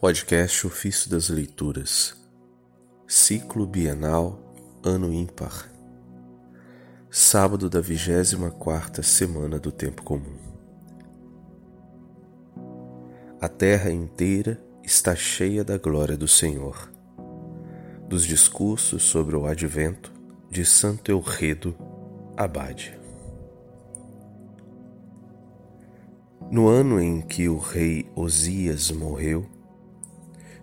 Podcast Ofício das Leituras, Ciclo Bienal, Ano Ímpar, Sábado da 24 Semana do Tempo Comum. A terra inteira está cheia da glória do Senhor. Dos discursos sobre o advento de Santo Elredo Abade. No ano em que o rei Osias morreu,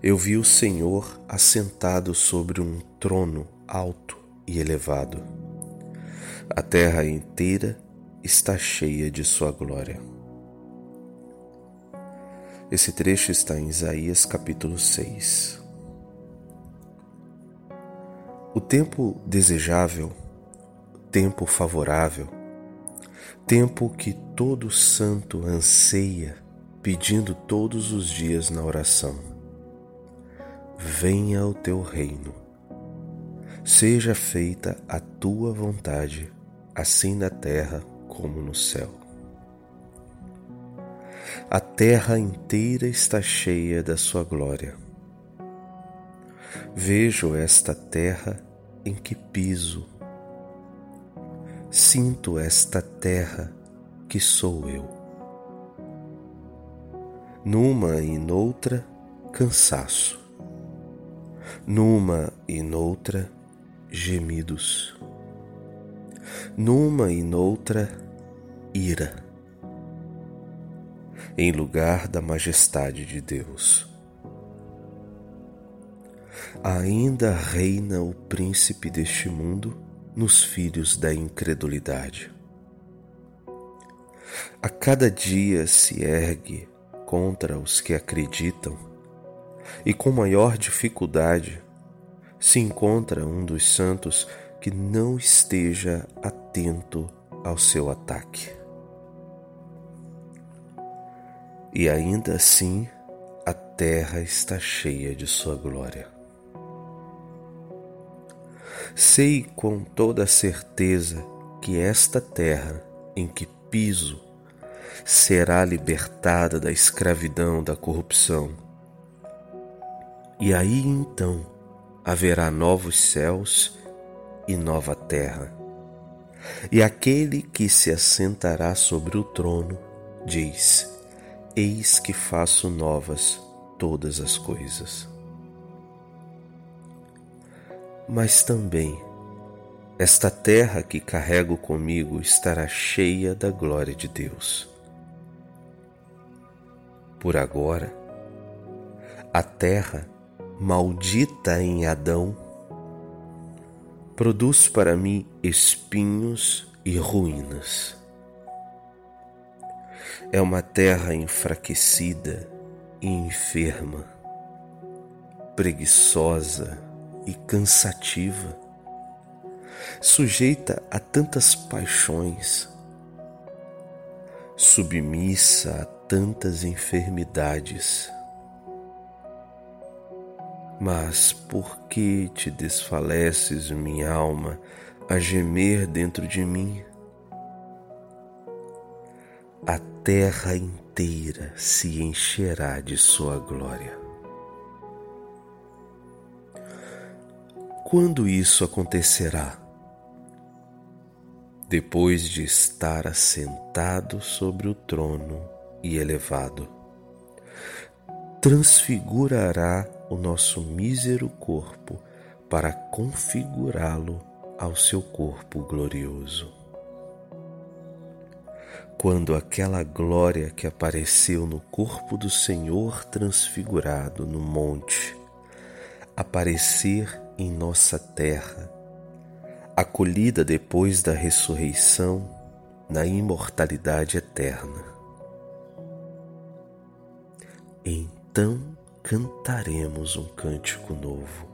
eu vi o Senhor assentado sobre um trono alto e elevado. A terra inteira está cheia de Sua glória. Esse trecho está em Isaías capítulo 6. O tempo desejável, tempo favorável, tempo que todo santo anseia, pedindo todos os dias na oração venha o teu reino. Seja feita a tua vontade, assim na terra como no céu. A terra inteira está cheia da sua glória. Vejo esta terra em que piso. Sinto esta terra que sou eu. Numa e noutra, cansaço numa e noutra gemidos, numa e noutra ira, em lugar da majestade de Deus. Ainda reina o príncipe deste mundo nos filhos da incredulidade. A cada dia se ergue contra os que acreditam e com maior dificuldade se encontra um dos santos que não esteja atento ao seu ataque. E ainda assim a terra está cheia de sua glória. Sei com toda certeza que esta terra em que piso será libertada da escravidão da corrupção e aí então haverá novos céus e nova terra. E aquele que se assentará sobre o trono diz: Eis que faço novas todas as coisas. Mas também esta terra que carrego comigo estará cheia da glória de Deus. Por agora, a terra maldita em Adão, produz para mim espinhos e ruínas. É uma terra enfraquecida e enferma, preguiçosa e cansativa, sujeita a tantas paixões, submissa a tantas enfermidades mas por que te desfaleces, minha alma, a gemer dentro de mim? A terra inteira se encherá de sua glória. Quando isso acontecerá? Depois de estar assentado sobre o trono e elevado, transfigurará o nosso mísero corpo para configurá-lo ao seu corpo glorioso. Quando aquela glória que apareceu no corpo do Senhor transfigurado no monte aparecer em nossa terra, acolhida depois da ressurreição na imortalidade eterna. Então cantaremos um cântico novo.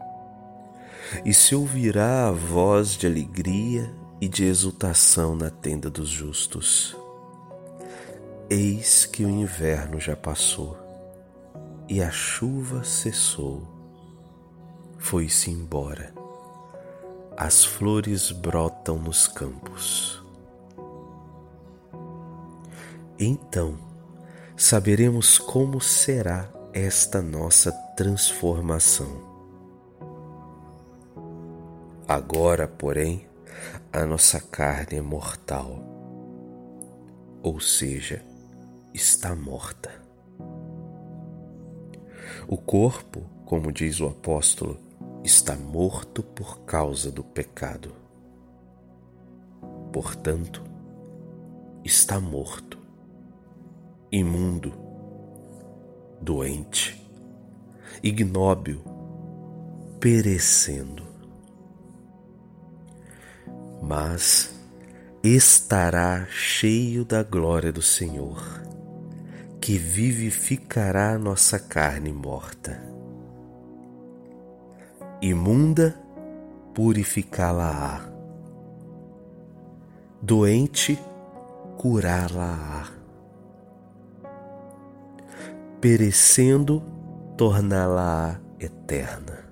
E se ouvirá a voz de alegria e de exultação na tenda dos justos. Eis que o inverno já passou e a chuva cessou, foi-se embora. As flores brotam nos campos. Então saberemos como será esta nossa transformação. Agora, porém, a nossa carne é mortal, ou seja, está morta. O corpo, como diz o apóstolo, está morto por causa do pecado. Portanto, está morto, imundo, doente, ignóbil, perecendo. Mas estará cheio da glória do Senhor, que vivificará nossa carne morta imunda, purificá-la-á. Doente, curá-la-á. Perecendo, torná-la-á eterna.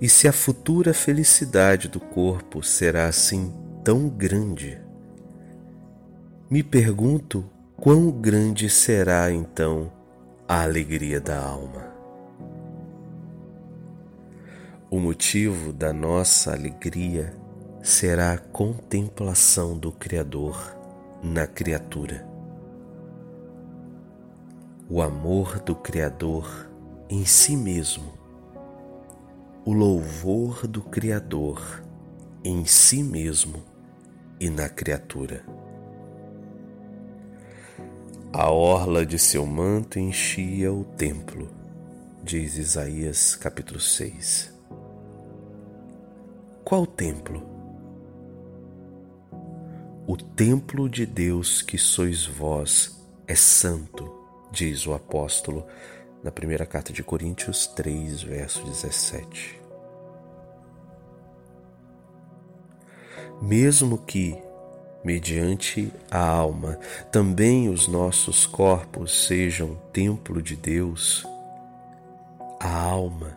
E se a futura felicidade do corpo será assim tão grande, me pergunto quão grande será então a alegria da alma. O motivo da nossa alegria será a contemplação do Criador na criatura. O amor do Criador em si mesmo, o louvor do Criador em si mesmo e na criatura. A orla de seu manto enchia o templo, diz Isaías capítulo 6. Qual templo? O templo de Deus que sois vós é santo, diz o apóstolo na primeira carta de Coríntios 3, verso 17. Mesmo que, mediante a alma, também os nossos corpos sejam templo de Deus, a alma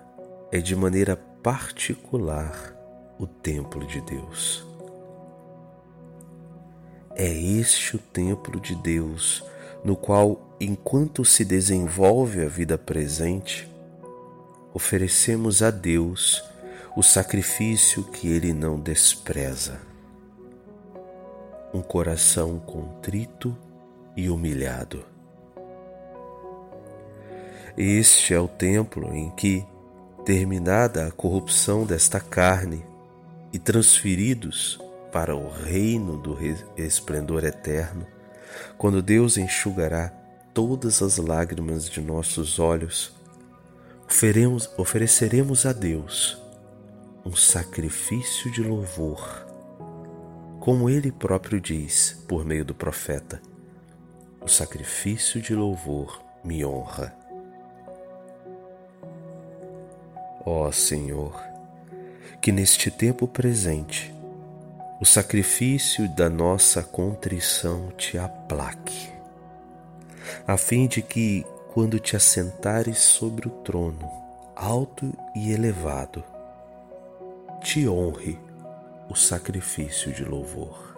é de maneira particular o templo de Deus. É este o templo de Deus no qual, enquanto se desenvolve a vida presente, oferecemos a Deus o sacrifício que Ele não despreza. Um coração contrito e humilhado. Este é o templo em que, terminada a corrupção desta carne, e transferidos para o reino do esplendor eterno, quando Deus enxugará todas as lágrimas de nossos olhos, ofereceremos a Deus um sacrifício de louvor, como ele próprio diz por meio do profeta: o sacrifício de louvor me honra. Ó Senhor, que neste tempo presente o sacrifício da nossa contrição te aplaque, a fim de que, quando te assentares sobre o trono, alto e elevado, te honre o sacrifício de louvor.